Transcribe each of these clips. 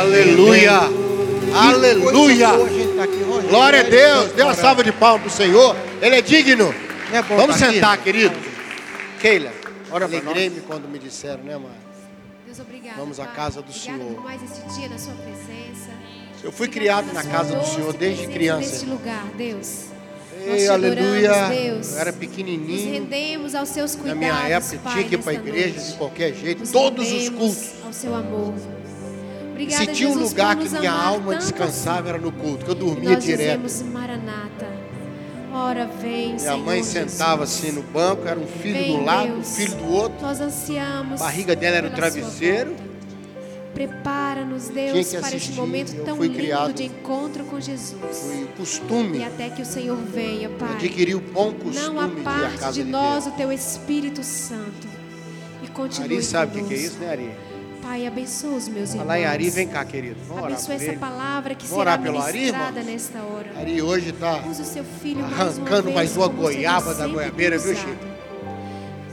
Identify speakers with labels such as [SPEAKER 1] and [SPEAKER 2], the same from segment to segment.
[SPEAKER 1] Aleluia. Aleluia. Glória a Deus. Dê uma salva de palmas para o Senhor. Ele é digno.
[SPEAKER 2] É
[SPEAKER 1] Vamos
[SPEAKER 2] tá aqui?
[SPEAKER 1] sentar, querido. Keila, alegrei-me quando me disseram, né, mãe?
[SPEAKER 3] Deus, obrigada.
[SPEAKER 1] Vamos à casa do
[SPEAKER 3] Obrigada
[SPEAKER 1] Senhor.
[SPEAKER 3] por mais esse dia na sua presença.
[SPEAKER 1] Eu fui
[SPEAKER 3] Obrigada
[SPEAKER 1] criado na casa do Senhor desde criança.
[SPEAKER 3] Neste lugar, Deus. Nós
[SPEAKER 1] Ei,
[SPEAKER 3] te
[SPEAKER 1] aleluia.
[SPEAKER 3] adoramos, Deus.
[SPEAKER 1] Eu era
[SPEAKER 3] Nos
[SPEAKER 1] pequenininho.
[SPEAKER 3] rendemos aos seus
[SPEAKER 1] Na
[SPEAKER 3] cuidados,
[SPEAKER 1] minha época
[SPEAKER 3] Pai,
[SPEAKER 1] tinha que ir para a igreja
[SPEAKER 3] noite.
[SPEAKER 1] de qualquer jeito,
[SPEAKER 3] Nos
[SPEAKER 1] todos os cultos.
[SPEAKER 3] Ao seu amor. Obrigada,
[SPEAKER 1] Se tinha um
[SPEAKER 3] Jesus,
[SPEAKER 1] lugar que
[SPEAKER 3] nos
[SPEAKER 1] minha alma descansava era no culto, que eu dormia
[SPEAKER 3] nós
[SPEAKER 1] direto.
[SPEAKER 3] dizemos Maranata. Ora, vem,
[SPEAKER 1] Minha
[SPEAKER 3] Senhor
[SPEAKER 1] mãe sentava
[SPEAKER 3] Jesus.
[SPEAKER 1] assim no banco, era um filho
[SPEAKER 3] Vem,
[SPEAKER 1] do lado, um
[SPEAKER 3] Deus.
[SPEAKER 1] filho do outro.
[SPEAKER 3] Nós ansiamos.
[SPEAKER 1] A barriga dela era o travesseiro.
[SPEAKER 3] Prepara-nos, Deus, para este momento tão lindo
[SPEAKER 1] criado-
[SPEAKER 3] de encontro com Jesus.
[SPEAKER 1] Costume,
[SPEAKER 3] E até que o Senhor venha, Pai.
[SPEAKER 1] adquiri o bom costume
[SPEAKER 3] Não aparte de
[SPEAKER 1] de
[SPEAKER 3] nós
[SPEAKER 1] Deus.
[SPEAKER 3] o teu Espírito Santo. E continue
[SPEAKER 1] Ari sabe o que é isso, né, Ari?
[SPEAKER 3] Pai, abençoa os meus irmãos.
[SPEAKER 1] Falar em Ari, vem cá, querido. Vamos
[SPEAKER 3] Abençoa essa
[SPEAKER 1] ele.
[SPEAKER 3] palavra que
[SPEAKER 1] Vamos
[SPEAKER 3] será
[SPEAKER 1] Ari,
[SPEAKER 3] ministrada
[SPEAKER 1] irmãos?
[SPEAKER 3] nesta hora.
[SPEAKER 1] Ari hoje está arrancando mais uma goiaba da goiabeira, viu. Chico?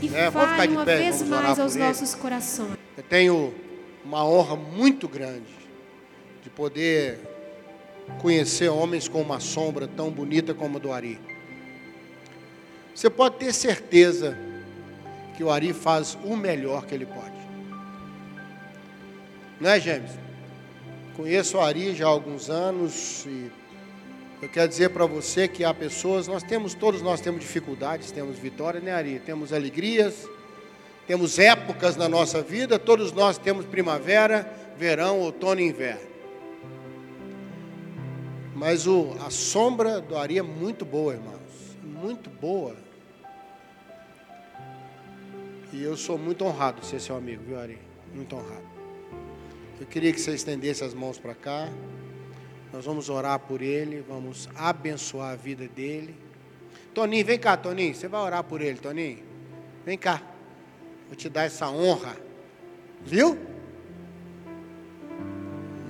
[SPEAKER 3] E
[SPEAKER 1] É, ficar de
[SPEAKER 3] uma
[SPEAKER 1] pé,
[SPEAKER 3] vez mais aos nossos corações.
[SPEAKER 1] Eu tenho uma honra muito grande de poder conhecer homens com uma sombra tão bonita como a do Ari. Você pode ter certeza que o Ari faz o melhor que ele pode. Não é, James? Conheço o Ari já há alguns anos e eu quero dizer para você que há pessoas, nós temos, todos nós temos dificuldades, temos vitória, né, Ari? Temos alegrias, temos épocas na nossa vida, todos nós temos primavera, verão, outono e inverno. Mas o, a sombra do Ari é muito boa, irmãos. Muito boa. E eu sou muito honrado de ser seu amigo, viu, Ari? Muito honrado. Eu queria que você estendesse as mãos para cá. Nós vamos orar por ele, vamos abençoar a vida dele. Toninho, vem cá, Toninho. Você vai orar por ele, Toninho? Vem cá. Vou te dar essa honra. Viu?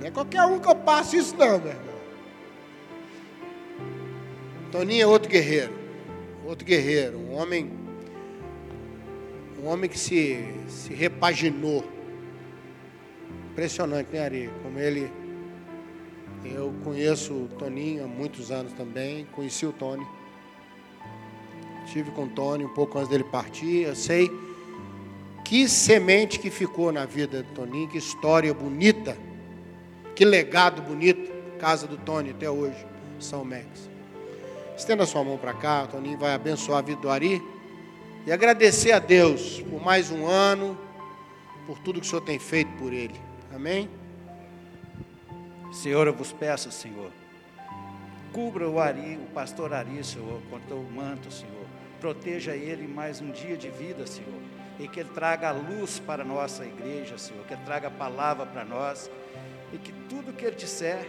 [SPEAKER 1] Não é qualquer um que eu passo isso, não, meu irmão. Toninho é outro guerreiro. Outro guerreiro. Um homem. Um homem que se, se repaginou. Impressionante, né, Ari? Como ele. Eu conheço o Toninho há muitos anos também. Conheci o Tony. Estive com o Tony um pouco antes dele partir. Eu sei que semente que ficou na vida do Toninho, que história bonita, que legado bonito, casa do Tony até hoje, São Max. Estenda sua mão para cá, o Toninho vai abençoar a vida do Ari e agradecer a Deus por mais um ano, por tudo que o Senhor tem feito por ele. Amém?
[SPEAKER 2] Senhor, eu vos peço, Senhor, cubra o Ari, o pastor Ari, Senhor, com teu manto, Senhor. Proteja ele mais um dia de vida, Senhor. E que ele traga luz para a nossa igreja, Senhor. Que ele traga a palavra para nós. E que tudo que ele disser,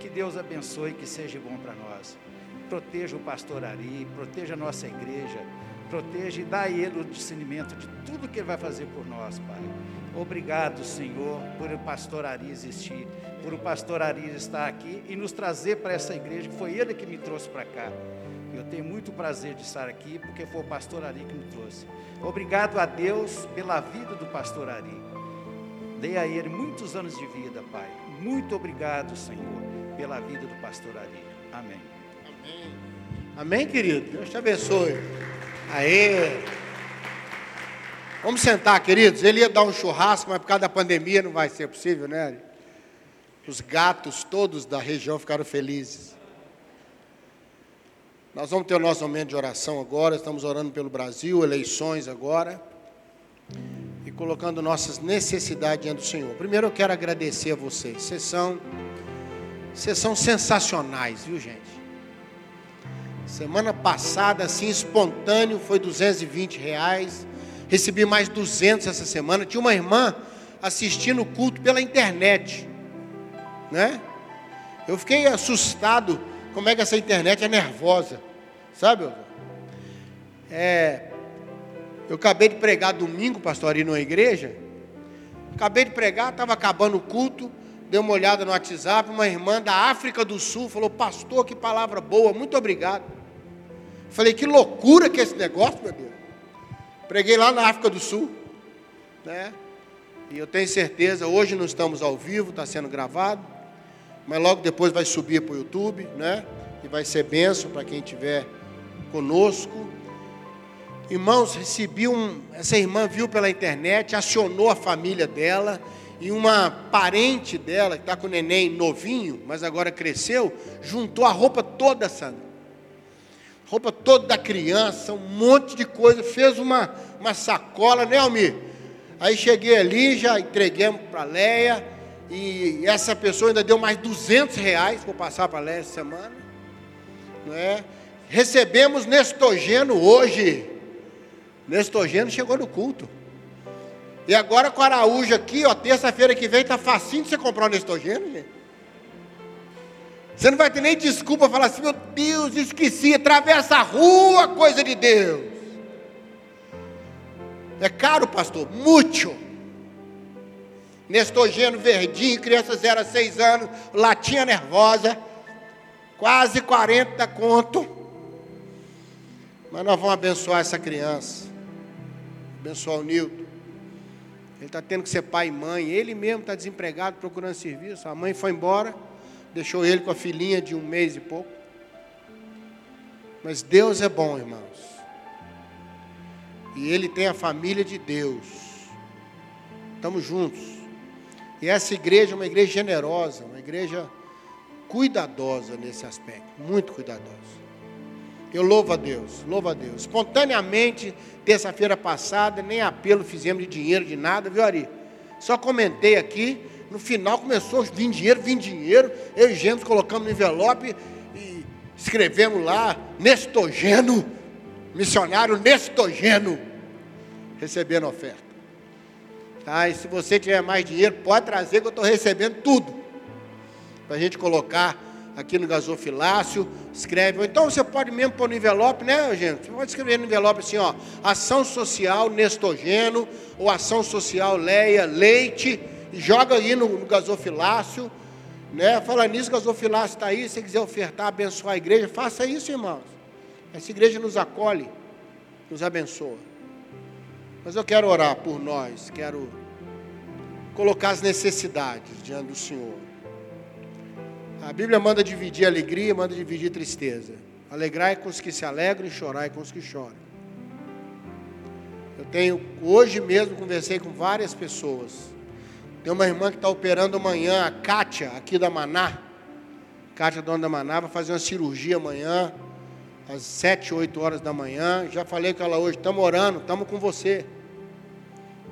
[SPEAKER 2] que Deus abençoe e que seja bom para nós. Proteja o pastor Ari, proteja a nossa igreja. Proteja e dá a ele o discernimento de tudo que ele vai fazer por nós, Pai. Obrigado, Senhor, por o pastor Ari existir, por o pastor Ari estar aqui e nos trazer para essa igreja, que foi ele que me trouxe para cá. Eu tenho muito prazer de estar aqui, porque foi o pastor Ari que me trouxe. Obrigado a Deus pela vida do pastor Ari. Dei a ele muitos anos de vida, Pai. Muito obrigado, Senhor, pela vida do pastor Ari. Amém.
[SPEAKER 1] Amém, querido? Deus te abençoe. Aê! Vamos sentar, queridos. Ele ia dar um churrasco, mas por causa da pandemia não vai ser possível, né? Os gatos todos da região ficaram felizes. Nós vamos ter o nosso momento de oração agora. Estamos orando pelo Brasil, eleições agora. E colocando nossas necessidades diante do Senhor. Primeiro eu quero agradecer a vocês. Vocês são, vocês são sensacionais, viu, gente? Semana passada, assim, espontâneo, foi 220 reais. Recebi mais 200 essa semana. Tinha uma irmã assistindo o culto pela internet, né? Eu fiquei assustado como é que essa internet é nervosa, sabe? É, eu acabei de pregar domingo, pastor, ali numa igreja. Acabei de pregar, estava acabando o culto. Dei uma olhada no WhatsApp, uma irmã da África do Sul falou: Pastor, que palavra boa, muito obrigado. Falei: Que loucura que é esse negócio, meu Deus. Preguei lá na África do Sul, né? E eu tenho certeza, hoje não estamos ao vivo, está sendo gravado, mas logo depois vai subir para o YouTube, né? E vai ser benção para quem estiver conosco. Irmãos, recebi um. Essa irmã viu pela internet, acionou a família dela e uma parente dela, que está com o neném novinho, mas agora cresceu, juntou a roupa toda, Sandra. Roupa toda da criança, um monte de coisa, fez uma, uma sacola, né, Almir? Aí cheguei ali, já entreguemos para a Leia, e essa pessoa ainda deu mais 200 reais, vou passar para Leia essa semana. Não é? Recebemos Nestogeno hoje. Nestogeno chegou no culto. E agora com Araújo aqui, ó, terça-feira que vem está facinho de você comprar o Nestogeno, gente. Você não vai ter nem desculpa falar assim, meu Deus, esqueci, atravessa a rua, coisa de Deus. É caro, pastor, muito. Nestogeno verdinho, criança 0 a 6 anos, latinha nervosa, quase 40 conto. Mas nós vamos abençoar essa criança. Abençoar o Nilton. Ele está tendo que ser pai e mãe. Ele mesmo está desempregado, procurando serviço. A mãe foi embora, deixou ele com a filhinha de um mês e pouco. Mas Deus é bom, irmãos. E ele tem a família de Deus. Estamos juntos. E essa igreja é uma igreja generosa, uma igreja cuidadosa nesse aspecto, muito cuidadosa. Eu louvo a Deus, louvo a Deus. Espontaneamente, terça-feira passada, nem apelo fizemos de dinheiro, de nada, viu, Ari? Só comentei aqui, no final começou a vir dinheiro, vir dinheiro. Eu e Gêmeos colocamos no envelope e escrevemos lá, Nestogeno, missionário Nestogeno, recebendo oferta. Tá? E se você tiver mais dinheiro, pode trazer que eu estou recebendo tudo. Para a gente colocar aqui no gasofilácio, escreve. Ou então você pode mesmo pôr no envelope, né, gente? Você pode escrever no envelope assim, ó, ação social Nestogeno, ou ação social Leia Leite, e joga aí no, no gasofilácio, né? Fala nisso, gasofilácio está aí, se quiser ofertar, abençoar a igreja, faça isso, irmãos. Essa igreja nos acolhe, nos abençoa. Mas eu quero orar por nós, quero colocar as necessidades diante do Senhor. A Bíblia manda dividir alegria, manda dividir tristeza. Alegrai com os que se alegram e chorai com os que choram. Eu tenho, hoje mesmo, conversei com várias pessoas. Tem uma irmã que está operando amanhã, a Kátia, aqui da Maná. Kátia, dona da Maná, vai fazer uma cirurgia amanhã, às sete, oito horas da manhã. Já falei com ela hoje, estamos orando, estamos com você.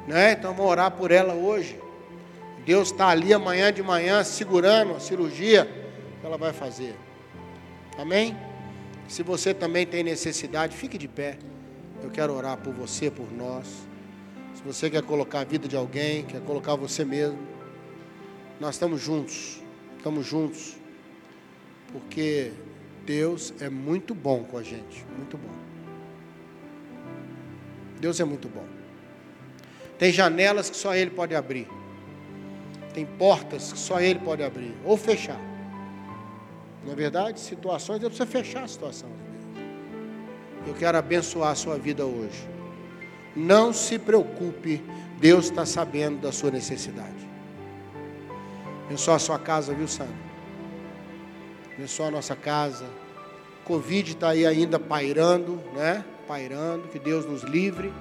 [SPEAKER 1] Né? Então vamos orar por ela hoje. Deus está ali amanhã de manhã segurando a cirurgia que ela vai fazer. Amém? Se você também tem necessidade, fique de pé. Eu quero orar por você, por nós. Se você quer colocar a vida de alguém, quer colocar você mesmo, nós estamos juntos. Estamos juntos. Porque Deus é muito bom com a gente, muito bom. Deus é muito bom. Tem janelas que só Ele pode abrir. Tem portas que só Ele pode abrir ou fechar. Na é verdade, situações, Deus precisa fechar a situação. Eu quero abençoar a sua vida hoje. Não se preocupe, Deus está sabendo da sua necessidade. Abençoa a sua casa, viu, Sandra? Abençoa a nossa casa. Covid está aí ainda pairando, né? Pairando. Que Deus nos livre.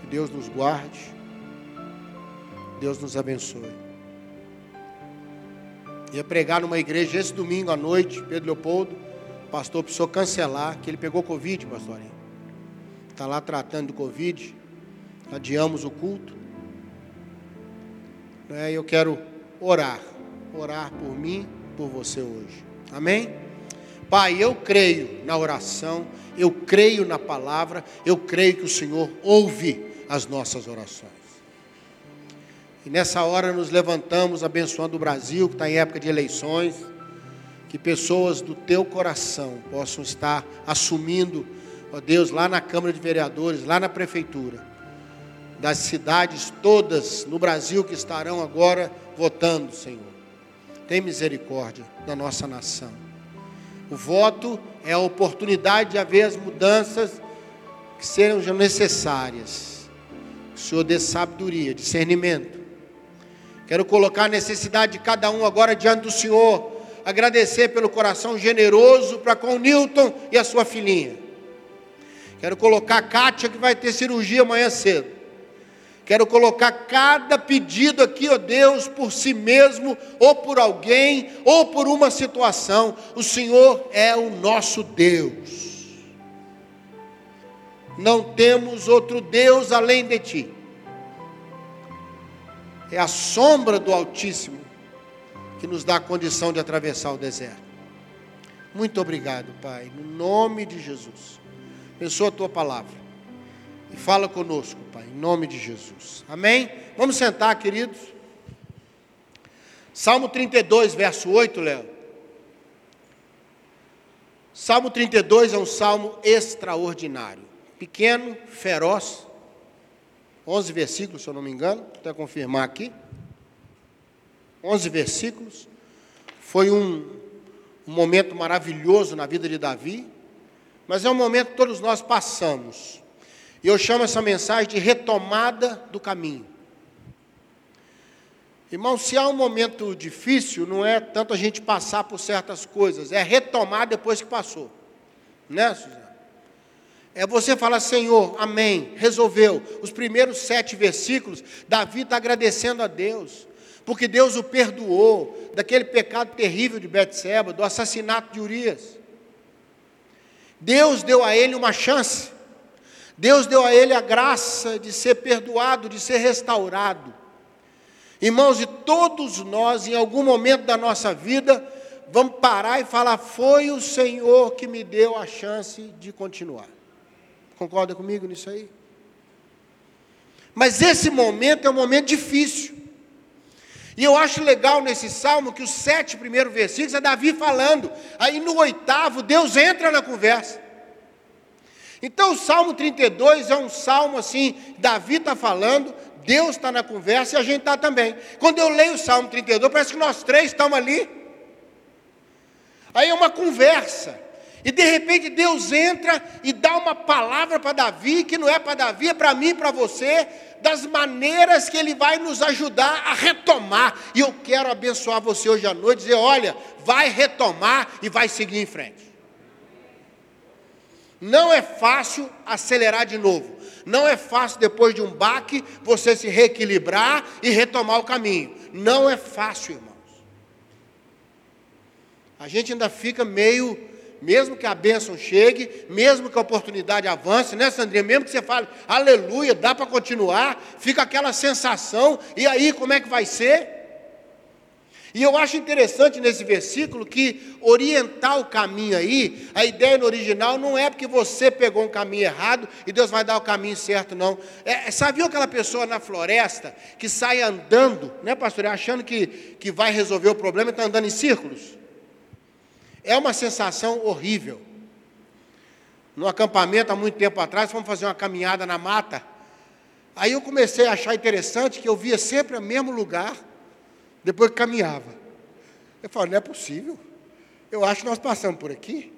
[SPEAKER 1] Que Deus nos guarde. Deus nos abençoe. Ia pregar numa igreja esse domingo à noite, Pedro Leopoldo. O pastor precisou cancelar, que ele pegou Covid, pastorinho. Está lá tratando do Covid. Adiamos o culto. É, eu quero orar. Orar por mim, por você hoje. Amém? Pai, eu creio na oração, eu creio na palavra, eu creio que o Senhor ouve as nossas orações. E nessa hora nos levantamos abençoando o Brasil, que está em época de eleições. Que pessoas do teu coração possam estar assumindo, ó Deus, lá na Câmara de Vereadores, lá na Prefeitura, das cidades todas no Brasil que estarão agora votando, Senhor. Tem misericórdia da nossa nação. O voto é a oportunidade de haver as mudanças que sejam necessárias o Senhor dê sabedoria, discernimento. Quero colocar a necessidade de cada um agora diante do Senhor. Agradecer pelo coração generoso para com o Newton e a sua filhinha. Quero colocar a Kátia, que vai ter cirurgia amanhã cedo. Quero colocar cada pedido aqui, ó Deus, por si mesmo, ou por alguém, ou por uma situação. O Senhor é o nosso Deus. Não temos outro Deus além de Ti. É a sombra do Altíssimo que nos dá a condição de atravessar o deserto. Muito obrigado, Pai, no nome de Jesus. Abençoa a tua palavra e fala conosco, Pai, em nome de Jesus. Amém? Vamos sentar, queridos. Salmo 32, verso 8, Léo. Salmo 32 é um salmo extraordinário. Pequeno, feroz. 11 versículos, se eu não me engano. Vou até confirmar aqui. 11 versículos. Foi um, um momento maravilhoso na vida de Davi. Mas é um momento que todos nós passamos. E eu chamo essa mensagem de retomada do caminho. Irmão, se há um momento difícil, não é tanto a gente passar por certas coisas, é retomar depois que passou. Né, Suzana? É você falar, Senhor, amém, resolveu. Os primeiros sete versículos, Davi está agradecendo a Deus, porque Deus o perdoou daquele pecado terrível de Betseba, do assassinato de Urias. Deus deu a ele uma chance. Deus deu a ele a graça de ser perdoado, de ser restaurado. Irmãos, e todos nós, em algum momento da nossa vida, vamos parar e falar: Foi o Senhor que me deu a chance de continuar. Concorda comigo nisso aí? Mas esse momento é um momento difícil. E eu acho legal nesse salmo que os sete primeiros versículos é Davi falando. Aí no oitavo, Deus entra na conversa. Então o Salmo 32 é um salmo assim, Davi está falando, Deus está na conversa e a gente está também. Quando eu leio o Salmo 32, parece que nós três estamos ali. Aí é uma conversa. E de repente Deus entra e dá uma palavra para Davi, que não é para Davi, é para mim para você, das maneiras que Ele vai nos ajudar a retomar. E eu quero abençoar você hoje à noite, dizer: olha, vai retomar e vai seguir em frente. Não é fácil acelerar de novo. Não é fácil, depois de um baque, você se reequilibrar e retomar o caminho. Não é fácil, irmãos. A gente ainda fica meio mesmo que a bênção chegue, mesmo que a oportunidade avance, né, Sandrinha? Mesmo que você fale, aleluia, dá para continuar, fica aquela sensação, e aí como é que vai ser? E eu acho interessante nesse versículo que orientar o caminho aí, a ideia no original não é porque você pegou um caminho errado e Deus vai dar o caminho certo, não. É, sabe aquela pessoa na floresta que sai andando, né, pastor, achando que, que vai resolver o problema e está andando em círculos? É uma sensação horrível. No acampamento, há muito tempo atrás, fomos fazer uma caminhada na mata. Aí eu comecei a achar interessante que eu via sempre o mesmo lugar, depois caminhava. Eu falei, não é possível. Eu acho que nós passamos por aqui.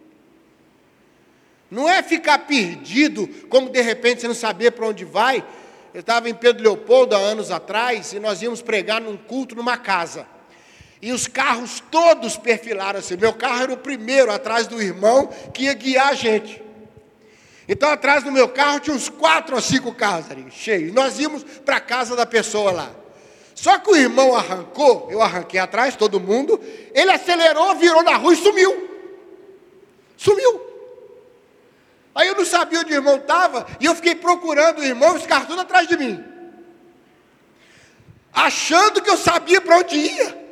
[SPEAKER 1] Não é ficar perdido, como de repente você não saber para onde vai. Eu estava em Pedro Leopoldo há anos atrás e nós íamos pregar num culto numa casa. E os carros todos perfilaram assim. Meu carro era o primeiro atrás do irmão que ia guiar a gente. Então, atrás do meu carro tinha uns quatro ou cinco carros ali, cheios. Nós íamos para a casa da pessoa lá. Só que o irmão arrancou, eu arranquei atrás, todo mundo. Ele acelerou, virou na rua e sumiu. Sumiu. Aí eu não sabia onde o irmão estava, e eu fiquei procurando o irmão, os atrás de mim. Achando que eu sabia para onde ia.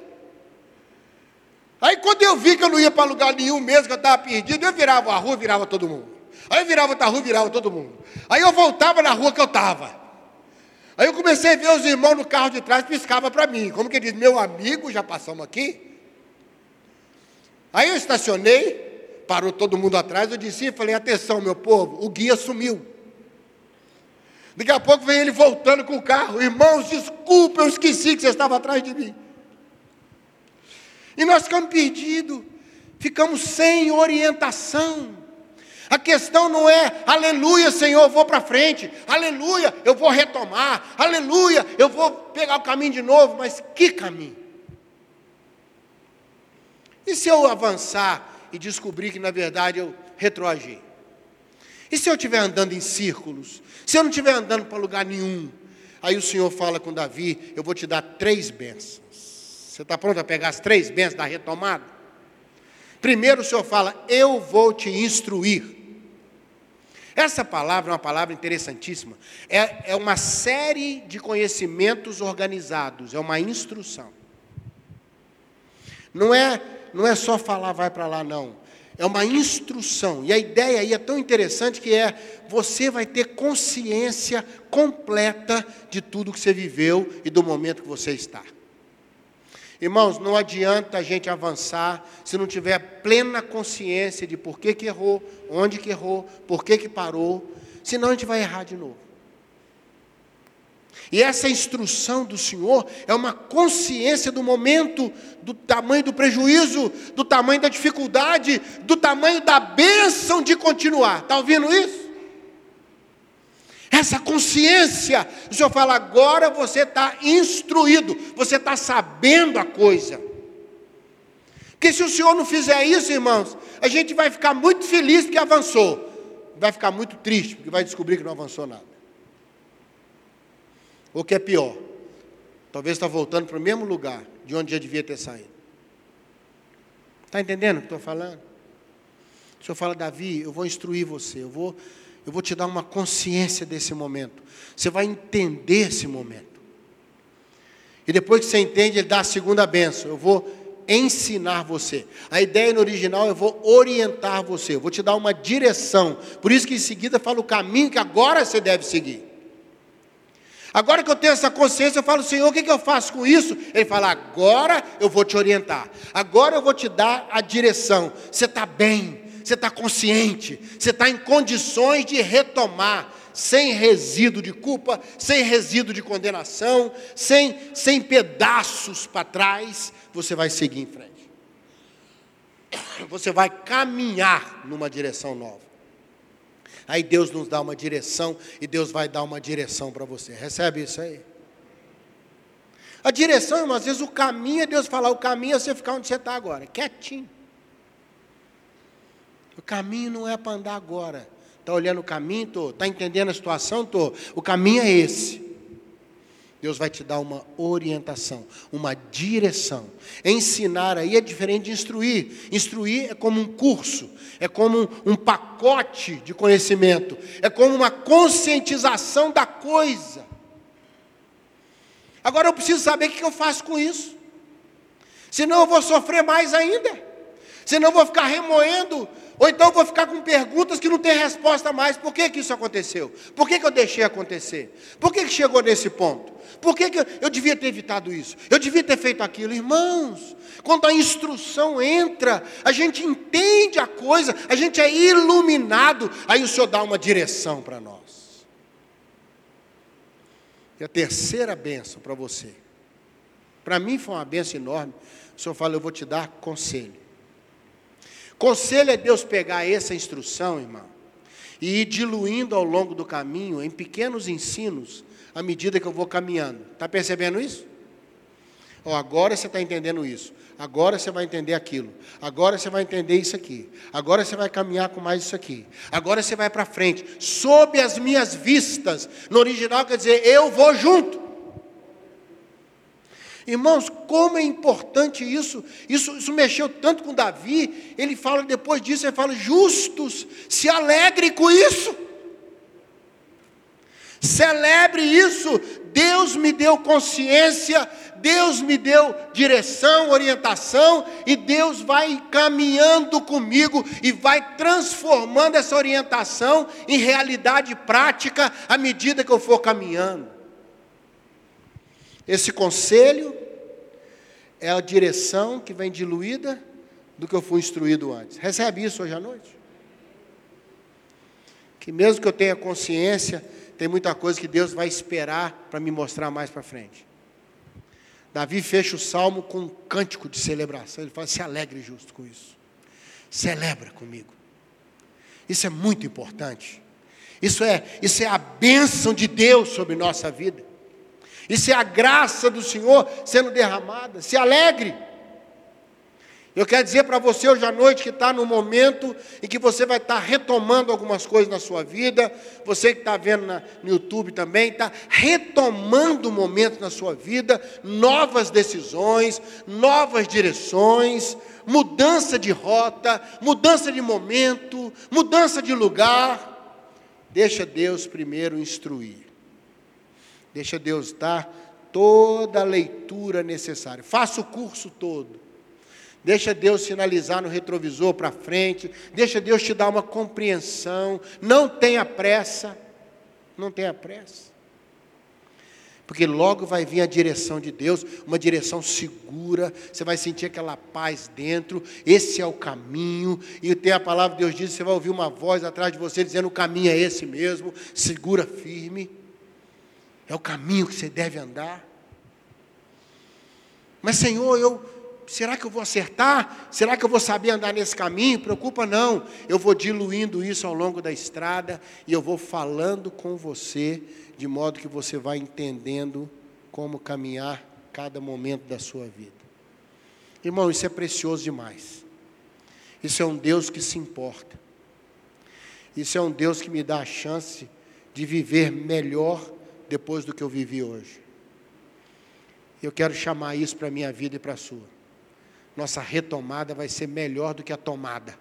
[SPEAKER 1] Aí quando eu vi que eu não ia para lugar nenhum mesmo, que eu estava perdido, eu virava a rua, virava todo mundo. Aí eu virava outra rua, virava todo mundo. Aí eu voltava na rua que eu estava. Aí eu comecei a ver os irmãos no carro de trás, piscava para mim. Como que diz, meu amigo, já passamos aqui. Aí eu estacionei, parou todo mundo atrás, eu disse, falei, atenção meu povo, o guia sumiu. Daqui a pouco vem ele voltando com o carro. Irmãos, desculpa, eu esqueci que você estava atrás de mim. E nós ficamos perdidos, ficamos sem orientação. A questão não é, aleluia, Senhor, eu vou para frente, aleluia, eu vou retomar, aleluia, eu vou pegar o caminho de novo, mas que caminho? E se eu avançar e descobrir que na verdade eu retroagi? E se eu estiver andando em círculos? Se eu não estiver andando para lugar nenhum? Aí o Senhor fala com Davi: Eu vou te dar três bênçãos. Você está pronto a pegar as três bênçãos da retomada? Primeiro o Senhor fala: Eu vou te instruir. Essa palavra é uma palavra interessantíssima. É, é uma série de conhecimentos organizados, é uma instrução. Não é, não é só falar, vai para lá, não. É uma instrução. E a ideia aí é tão interessante que é você vai ter consciência completa de tudo que você viveu e do momento que você está. Irmãos, não adianta a gente avançar se não tiver plena consciência de por que, que errou, onde que errou, por que, que parou, senão a gente vai errar de novo. E essa instrução do Senhor é uma consciência do momento, do tamanho do prejuízo, do tamanho da dificuldade, do tamanho da bênção de continuar. Está ouvindo isso? Essa consciência. O Senhor fala, agora você está instruído, você está sabendo a coisa. Porque se o Senhor não fizer isso, irmãos, a gente vai ficar muito feliz porque avançou. Vai ficar muito triste porque vai descobrir que não avançou nada. Ou que é pior, talvez está voltando para o mesmo lugar de onde já devia ter saído. Está entendendo o que estou falando? O Senhor fala, Davi, eu vou instruir você, eu vou eu vou te dar uma consciência desse momento. Você vai entender esse momento. E depois que você entende, ele dá a segunda benção. Eu vou ensinar você. A ideia no original eu vou orientar você, eu vou te dar uma direção. Por isso que em seguida fala o caminho que agora você deve seguir. Agora que eu tenho essa consciência, eu falo, Senhor, o que, que eu faço com isso? Ele fala, agora eu vou te orientar, agora eu vou te dar a direção. Você está bem, você está consciente, você está em condições de retomar, sem resíduo de culpa, sem resíduo de condenação, sem, sem pedaços para trás, você vai seguir em frente. Você vai caminhar numa direção nova. Aí Deus nos dá uma direção e Deus vai dar uma direção para você. Recebe isso aí? A direção, irmão, às vezes o caminho é Deus falar, o caminho é você ficar onde você está agora, quietinho. O caminho não é para andar agora. Está olhando o caminho? Estou. Está entendendo a situação? Estou. O caminho é esse. Deus vai te dar uma orientação, uma direção. Ensinar aí é diferente de instruir. Instruir é como um curso, é como um, um pacote de conhecimento, é como uma conscientização da coisa. Agora eu preciso saber o que eu faço com isso. Senão eu vou sofrer mais ainda. Senão eu vou ficar remoendo ou então vou ficar com perguntas que não tem resposta mais. Por que, que isso aconteceu? Por que, que eu deixei acontecer? Por que, que chegou nesse ponto? Por que, que eu, eu devia ter evitado isso? Eu devia ter feito aquilo. Irmãos, quando a instrução entra, a gente entende a coisa, a gente é iluminado, aí o Senhor dá uma direção para nós. E a terceira benção para você. Para mim foi uma benção enorme. O Senhor fala, eu vou te dar conselho. Conselho é Deus pegar essa instrução, irmão, e ir diluindo ao longo do caminho em pequenos ensinos, à medida que eu vou caminhando. Está percebendo isso? Oh, agora você está entendendo isso. Agora você vai entender aquilo. Agora você vai entender isso aqui. Agora você vai caminhar com mais isso aqui. Agora você vai para frente. Sob as minhas vistas. No original quer dizer, eu vou junto. Irmãos, como é importante isso. isso. Isso mexeu tanto com Davi. Ele fala depois disso, ele fala: justos, se alegre com isso. Celebre isso. Deus me deu consciência, Deus me deu direção, orientação, e Deus vai caminhando comigo e vai transformando essa orientação em realidade prática à medida que eu for caminhando. Esse conselho é a direção que vem diluída do que eu fui instruído antes. Recebe isso hoje à noite? Que mesmo que eu tenha consciência, tem muita coisa que Deus vai esperar para me mostrar mais para frente. Davi fecha o salmo com um cântico de celebração. Ele fala: se alegre justo com isso. Celebra comigo. Isso é muito importante. Isso é, isso é a bênção de Deus sobre nossa vida. Isso é a graça do Senhor sendo derramada. Se alegre. Eu quero dizer para você hoje à noite que está no momento em que você vai estar tá retomando algumas coisas na sua vida. Você que está vendo na, no YouTube também, está retomando momentos na sua vida, novas decisões, novas direções, mudança de rota, mudança de momento, mudança de lugar. Deixa Deus primeiro instruir. Deixa Deus dar toda a leitura necessária. Faça o curso todo. Deixa Deus sinalizar no retrovisor para frente. Deixa Deus te dar uma compreensão. Não tenha pressa. Não tenha pressa. Porque logo vai vir a direção de Deus, uma direção segura, você vai sentir aquela paz dentro, esse é o caminho, e tem a palavra de Deus diz, você vai ouvir uma voz atrás de você dizendo: o caminho é esse mesmo, segura firme, é o caminho que você deve andar. Mas Senhor, eu será que eu vou acertar? Será que eu vou saber andar nesse caminho? Preocupa não. Eu vou diluindo isso ao longo da estrada e eu vou falando com você de modo que você vai entendendo como caminhar cada momento da sua vida. Irmão, isso é precioso demais. Isso é um Deus que se importa. Isso é um Deus que me dá a chance de viver melhor depois do que eu vivi hoje. Eu quero chamar isso para a minha vida e para a sua nossa retomada vai ser melhor do que a tomada.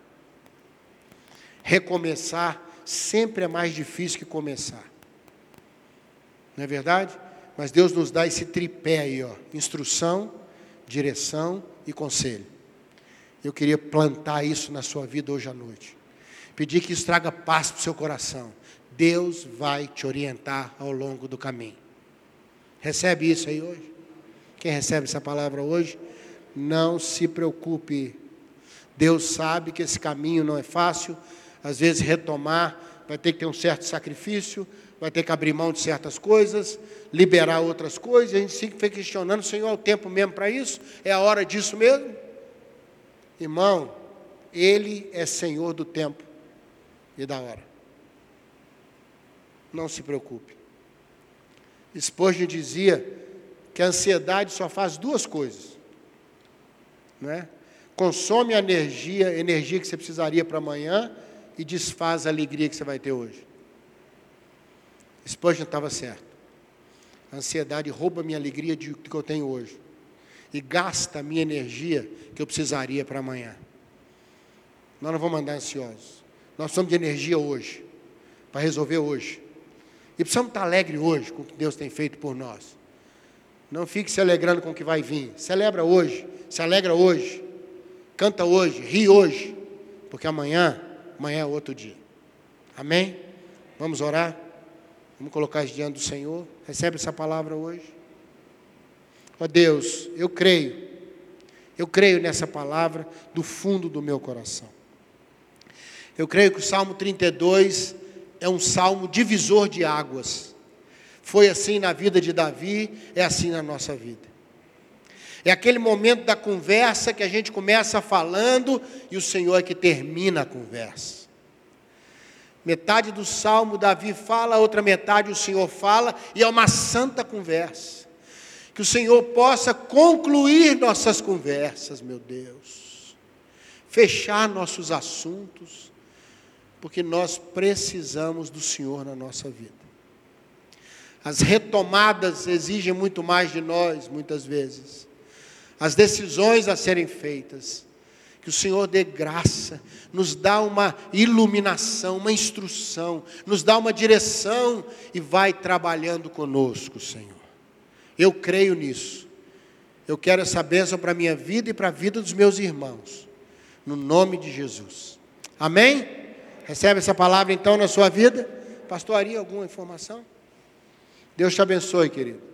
[SPEAKER 1] Recomeçar sempre é mais difícil que começar. Não é verdade? Mas Deus nos dá esse tripé aí, ó, instrução, direção e conselho. Eu queria plantar isso na sua vida hoje à noite. Pedir que isso traga paz para o seu coração. Deus vai te orientar ao longo do caminho. Recebe isso aí hoje? Quem recebe essa palavra hoje? não se preocupe. Deus sabe que esse caminho não é fácil, às vezes retomar vai ter que ter um certo sacrifício, vai ter que abrir mão de certas coisas, liberar outras coisas, a gente fica questionando, Senhor, é o tempo mesmo para isso? É a hora disso mesmo? Irmão, Ele é Senhor do tempo e da hora. Não se preocupe. Spurgeon dizia que a ansiedade só faz duas coisas né? consome a energia, energia que você precisaria para amanhã e desfaz a alegria que você vai ter hoje. Spurgeon estava certo. A ansiedade rouba a minha alegria de, que eu tenho hoje e gasta a minha energia que eu precisaria para amanhã. Nós não vamos andar ansiosos. Nós precisamos de energia hoje, para resolver hoje. E precisamos estar alegre hoje com o que Deus tem feito por nós. Não fique se alegrando com o que vai vir. Celebra hoje, se alegra hoje, canta hoje, ri hoje, porque amanhã, amanhã é outro dia. Amém? Vamos orar? Vamos colocar diante do Senhor. Recebe essa palavra hoje. Ó Deus, eu creio, eu creio nessa palavra do fundo do meu coração. Eu creio que o Salmo 32 é um salmo divisor de águas. Foi assim na vida de Davi, é assim na nossa vida. É aquele momento da conversa que a gente começa falando e o Senhor é que termina a conversa. Metade do salmo Davi fala, a outra metade o Senhor fala, e é uma santa conversa. Que o Senhor possa concluir nossas conversas, meu Deus. Fechar nossos assuntos, porque nós precisamos do Senhor na nossa vida. As retomadas exigem muito mais de nós, muitas vezes as decisões a serem feitas. Que o Senhor dê graça, nos dá uma iluminação, uma instrução, nos dá uma direção e vai trabalhando conosco, Senhor. Eu creio nisso. Eu quero essa bênção para a minha vida e para a vida dos meus irmãos. No nome de Jesus. Amém? Recebe essa palavra então na sua vida? Pastor Ari, alguma informação? Deus te abençoe, querido.